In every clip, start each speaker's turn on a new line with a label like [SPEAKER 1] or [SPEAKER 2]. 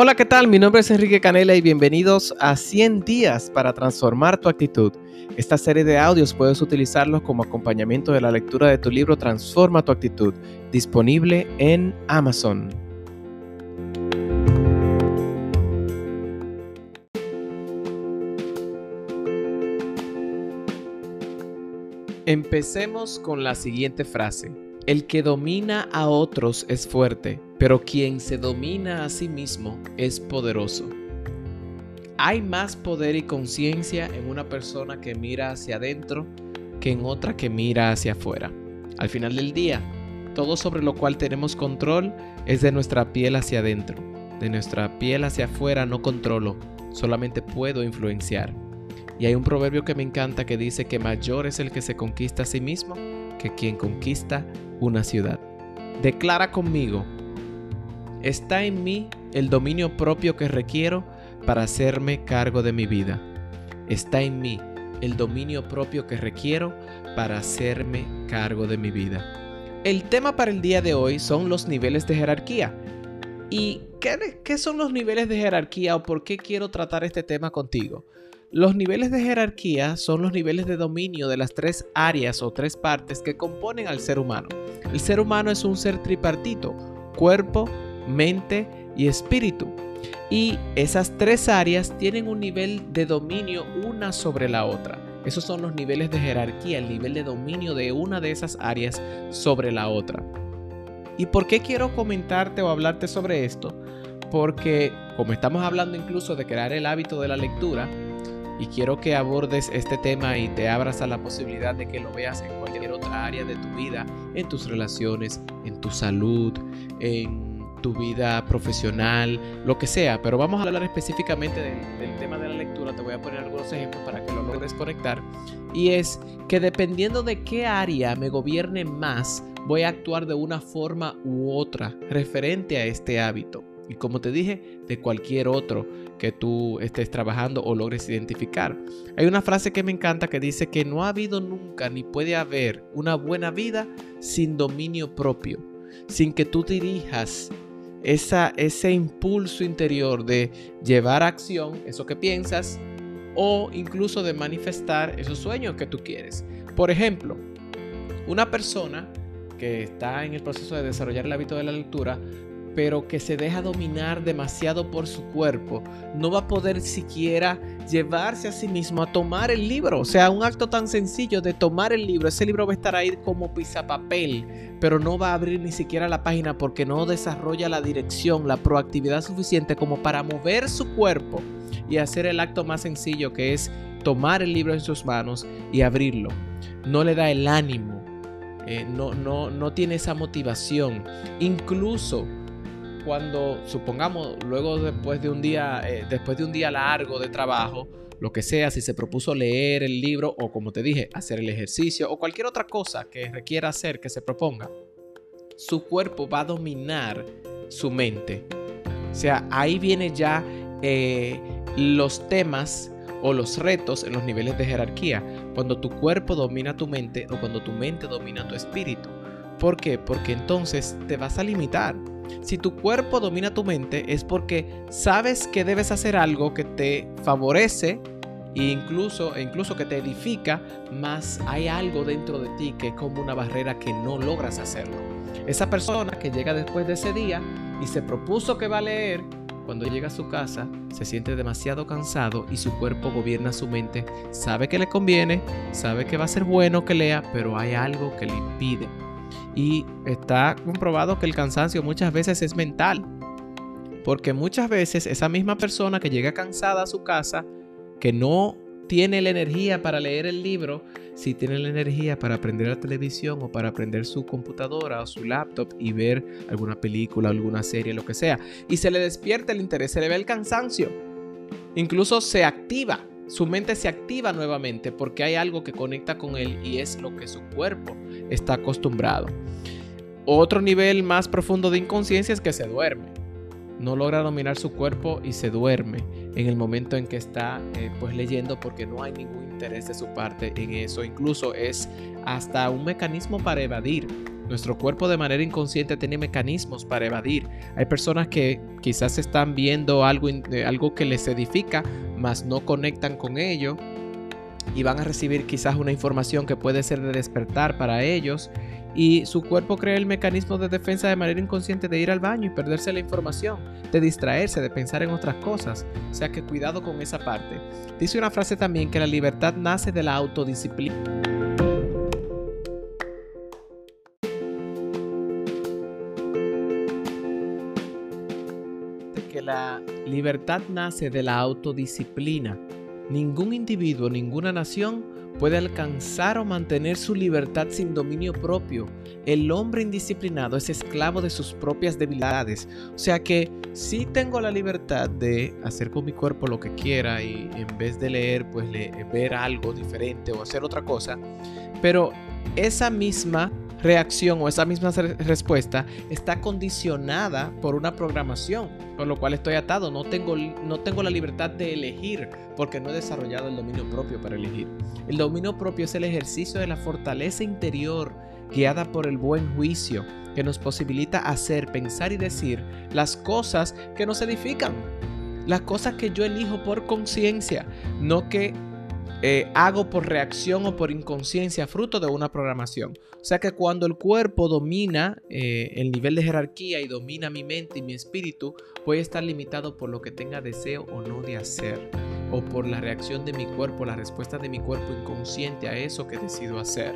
[SPEAKER 1] Hola, ¿qué tal? Mi nombre es Enrique Canela y bienvenidos a 100 días para transformar tu actitud. Esta serie de audios puedes utilizarlos como acompañamiento de la lectura de tu libro Transforma tu actitud, disponible en Amazon. Empecemos con la siguiente frase. El que domina a otros es fuerte, pero quien se domina a sí mismo es poderoso. Hay más poder y conciencia en una persona que mira hacia adentro que en otra que mira hacia afuera. Al final del día, todo sobre lo cual tenemos control es de nuestra piel hacia adentro. De nuestra piel hacia afuera no controlo, solamente puedo influenciar. Y hay un proverbio que me encanta que dice que mayor es el que se conquista a sí mismo que quien conquista una ciudad. Declara conmigo, está en mí el dominio propio que requiero para hacerme cargo de mi vida. Está en mí el dominio propio que requiero para hacerme cargo de mi vida. El tema para el día de hoy son los niveles de jerarquía. ¿Y qué, qué son los niveles de jerarquía o por qué quiero tratar este tema contigo? Los niveles de jerarquía son los niveles de dominio de las tres áreas o tres partes que componen al ser humano. El ser humano es un ser tripartito, cuerpo, mente y espíritu. Y esas tres áreas tienen un nivel de dominio una sobre la otra. Esos son los niveles de jerarquía, el nivel de dominio de una de esas áreas sobre la otra. ¿Y por qué quiero comentarte o hablarte sobre esto? Porque como estamos hablando incluso de crear el hábito de la lectura, y quiero que abordes este tema y te abras a la posibilidad de que lo veas en cualquier otra área de tu vida, en tus relaciones, en tu salud, en tu vida profesional, lo que sea. Pero vamos a hablar específicamente del, tema de la lectura. Te voy a poner algunos ejemplos para que lo logres conectar. Y es que dependiendo de qué área me gobierne más, voy a actuar de una forma u otra referente a este hábito y como te dije, de cualquier otro que tú estés trabajando o logres identificar. Hay una frase que me encanta que dice que no ha habido nunca ni puede haber una buena vida sin dominio propio, sin que tú dirijas ese impulso interior de llevar a acción eso que piensas o incluso de manifestar esos sueños que tú quieres. Por ejemplo, una persona que está en el proceso de desarrollar el hábito de la lectura pero que se deja dominar demasiado por su cuerpo, no va a poder siquiera llevarse a sí mismo a tomar el libro. O sea, un acto tan sencillo de tomar el libro. Ese libro va a estar ahí como papel, pero no va a abrir ni siquiera la página porque no desarrolla la dirección, la proactividad suficiente como para mover su cuerpo y hacer el acto más sencillo que es tomar el libro en sus manos y abrirlo. No le da el ánimo, eh, no, no, no tiene esa motivación. Incluso cuando, supongamos, luego después de un día, eh, después de un día largo de trabajo, lo que sea, si se propuso leer el libro o como te dije, hacer el ejercicio o cualquier otra cosa que requiera hacer, que se proponga, su cuerpo va a dominar su mente. O sea, ahí viene ya eh, los temas o los retos en los niveles de jerarquía, cuando tu cuerpo domina tu mente o cuando tu mente domina tu espíritu. ¿Por qué? Porque entonces te vas a limitar. Si tu cuerpo domina tu mente es porque sabes que debes hacer algo que te favorece e incluso, e incluso que te edifica, más hay algo dentro de ti que es como una barrera que no logras hacerlo. Esa persona que llega después de ese día y se propuso que va a leer, cuando llega a su casa se siente demasiado cansado y su cuerpo gobierna su mente, sabe que le conviene, sabe que va a ser bueno que lea, pero hay algo que le impide. Y está comprobado que el cansancio muchas veces es mental. Porque muchas veces esa misma persona que llega cansada a su casa, que no tiene la energía para leer el libro, si tiene la energía para aprender la televisión o para aprender su computadora o su laptop y ver alguna película, alguna serie, lo que sea. Y se le despierta el interés, se le ve el cansancio. Incluso se activa su mente se activa nuevamente porque hay algo que conecta con él y es lo que su cuerpo está acostumbrado. Otro nivel más profundo de inconsciencia es que se duerme. No logra dominar su cuerpo y se duerme en el momento en que está eh, pues leyendo porque no hay ningún interés de su parte en eso. Incluso es hasta un mecanismo para evadir Nuestro cuerpo de manera inconsciente tiene mecanismos para evadir. Hay personas que quizás están viendo algo, eh, algo que les edifica, mas no conectan con ello y van a recibir quizás una información que puede ser de despertar para ellos y su cuerpo crea el mecanismo de defensa de manera inconsciente de ir al baño y perderse la información, de distraerse, de pensar en otras cosas. O sea que cuidado con esa parte. Dice una frase también que la libertad nace de la autodisciplina. Libertad nace de la autodisciplina. Ningún individuo, ninguna nación puede alcanzar o mantener su libertad sin dominio propio. El hombre indisciplinado es esclavo de sus propias debilidades. O sea que sí tengo la libertad de hacer con mi cuerpo lo que quiera y en vez de leer, pues ver algo diferente o hacer otra cosa. Pero esa misma reacción o esa misma respuesta está condicionada por una programación, por lo cual estoy atado, no tengo, no tengo la libertad de elegir porque no he desarrollado el dominio propio para elegir. El dominio propio es el ejercicio de la fortaleza interior guiada por el buen juicio que nos posibilita hacer, pensar y decir las cosas que nos edifican, las cosas que yo elijo por conciencia, no que eh, hago por reacción o por inconsciencia, fruto de una programación. O sea que cuando el cuerpo domina eh, el nivel de jerarquía y domina mi mente y mi espíritu, voy a estar limitado por lo que tenga deseo o no de hacer, o por la reacción de mi cuerpo, la respuesta de mi cuerpo inconsciente a eso que decido hacer.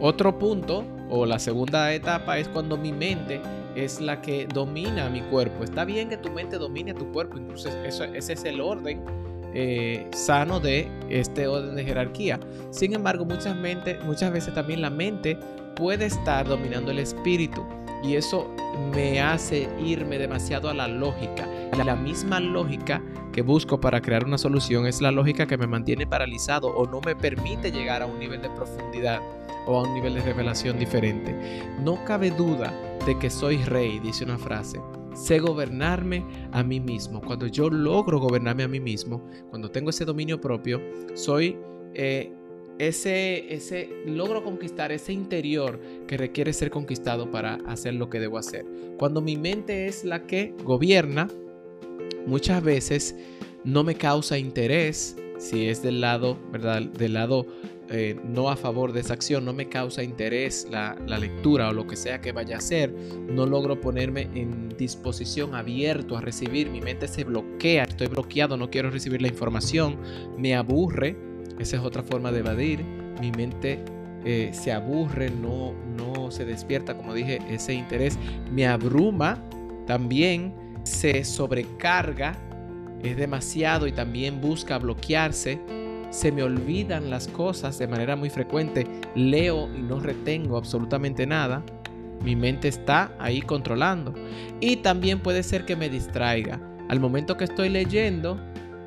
[SPEAKER 1] Otro punto, o la segunda etapa, es cuando mi mente es la que domina mi cuerpo. Está bien que tu mente domine a tu cuerpo, incluso ese es el orden eh, sano de este orden de jerarquía. Sin embargo, muchas, muchas veces también la mente puede estar dominando el espíritu y eso me hace irme demasiado a la lógica. La misma lógica que busco para crear una solución es la lógica que me mantiene paralizado o no me permite llegar a un nivel de profundidad o a un nivel de revelación diferente. No cabe duda de que soy rey, dice una frase sé gobernarme a mí mismo. Cuando yo logro gobernarme a mí mismo, cuando tengo ese dominio propio, soy eh, ese, ese, logro conquistar ese interior que requiere ser conquistado para hacer lo que debo hacer. Cuando mi mente es la que gobierna, muchas veces no me causa interés si es del lado, ¿verdad? Del lado eh, no a favor de esa acción, no me causa interés la, lectura o lo que sea que vaya a hacer, no logro ponerme en disposición abierto a recibir, mi mente se bloquea, estoy bloqueado, no quiero recibir la información, me aburre, esa es otra forma de evadir, mi mente eh, se aburre, no, no se despierta, como dije, ese interés, me abruma, también se sobrecarga, es demasiado y también busca bloquearse se me olvidan las cosas de manera muy frecuente, leo y no retengo absolutamente nada, mi mente está ahí controlando. Y también puede ser que me distraiga. Al momento que estoy leyendo,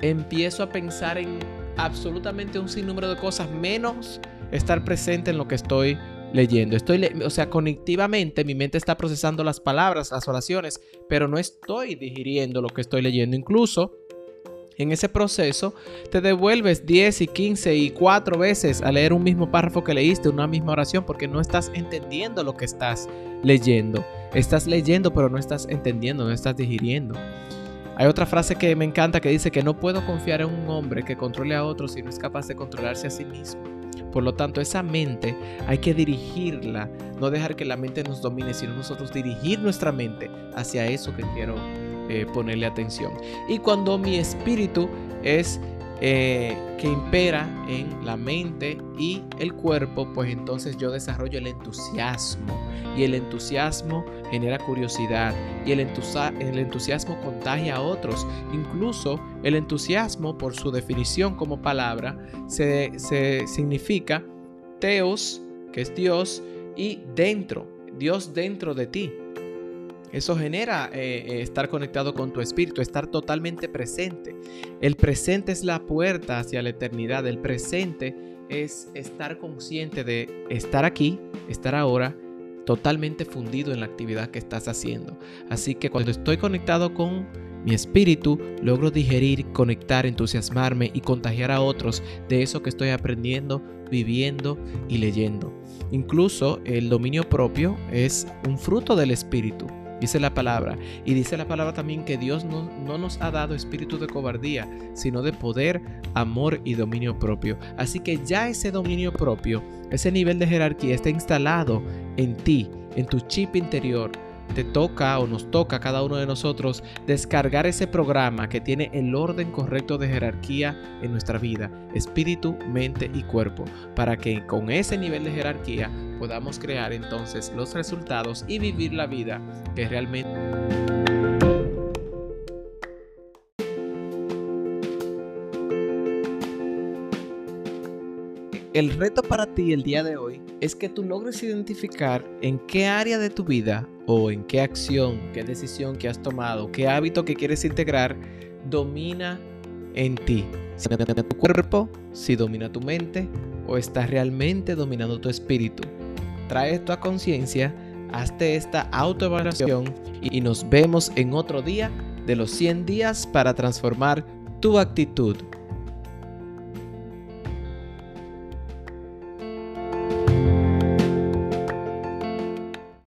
[SPEAKER 1] empiezo a pensar en absolutamente un sinnúmero de cosas, menos estar presente en lo que estoy leyendo. Estoy, o sea, cognitivamente mi mente está procesando las palabras, las oraciones, pero no estoy digiriendo lo que estoy leyendo. Incluso en ese proceso te devuelves 10 y 15 y 4 veces a leer un mismo párrafo que leíste, una misma oración, porque no estás entendiendo lo que estás leyendo. Estás leyendo pero no estás entendiendo, no estás digiriendo. Hay otra frase que me encanta que dice que no puedo confiar en un hombre que controle a otros si no es capaz de controlarse a sí mismo. Por lo tanto, esa mente hay que dirigirla, no dejar que la mente nos domine, sino nosotros dirigir nuestra mente hacia eso que quiero eh, ponerle atención. Y cuando mi espíritu es eh, que impera en la mente y el cuerpo, pues entonces yo desarrollo el entusiasmo. Y el entusiasmo genera curiosidad. Y el, entusiasmo contagia a otros. Incluso el entusiasmo, por su definición como palabra, se significa teos, que es Dios, y dentro, Dios dentro de ti. Eso genera eh, eh, estar conectado con tu espíritu, estar totalmente presente. El presente es la puerta hacia la eternidad. El presente es estar consciente de estar aquí, estar ahora, totalmente fundido en la actividad que estás haciendo. Así que cuando estoy conectado con mi espíritu, logro digerir, conectar, entusiasmarme y contagiar a otros de eso que estoy aprendiendo, viviendo y leyendo. Incluso el dominio propio es un fruto del espíritu dice la palabra. Y dice la palabra también que Dios no, no, nos ha dado espíritu de cobardía, sino de poder, amor y dominio propio. Así que ya ese dominio propio, ese nivel de jerarquía está instalado en ti, en tu chip interior te toca o nos toca a cada uno de nosotros descargar ese programa que tiene el orden correcto de jerarquía en nuestra vida, espíritu, mente y cuerpo, para que con ese nivel de jerarquía podamos crear entonces los resultados y vivir la vida que realmente... El reto para ti el día de hoy es que tú logres identificar en qué área de tu vida o en qué acción, qué decisión que has tomado, qué hábito que quieres integrar domina en ti. Si domina tu cuerpo, si domina tu mente o estás realmente dominando tu espíritu. Trae esto a conciencia, hazte esta autoevaluación y nos vemos en otro día de los 100 días para transformar tu actitud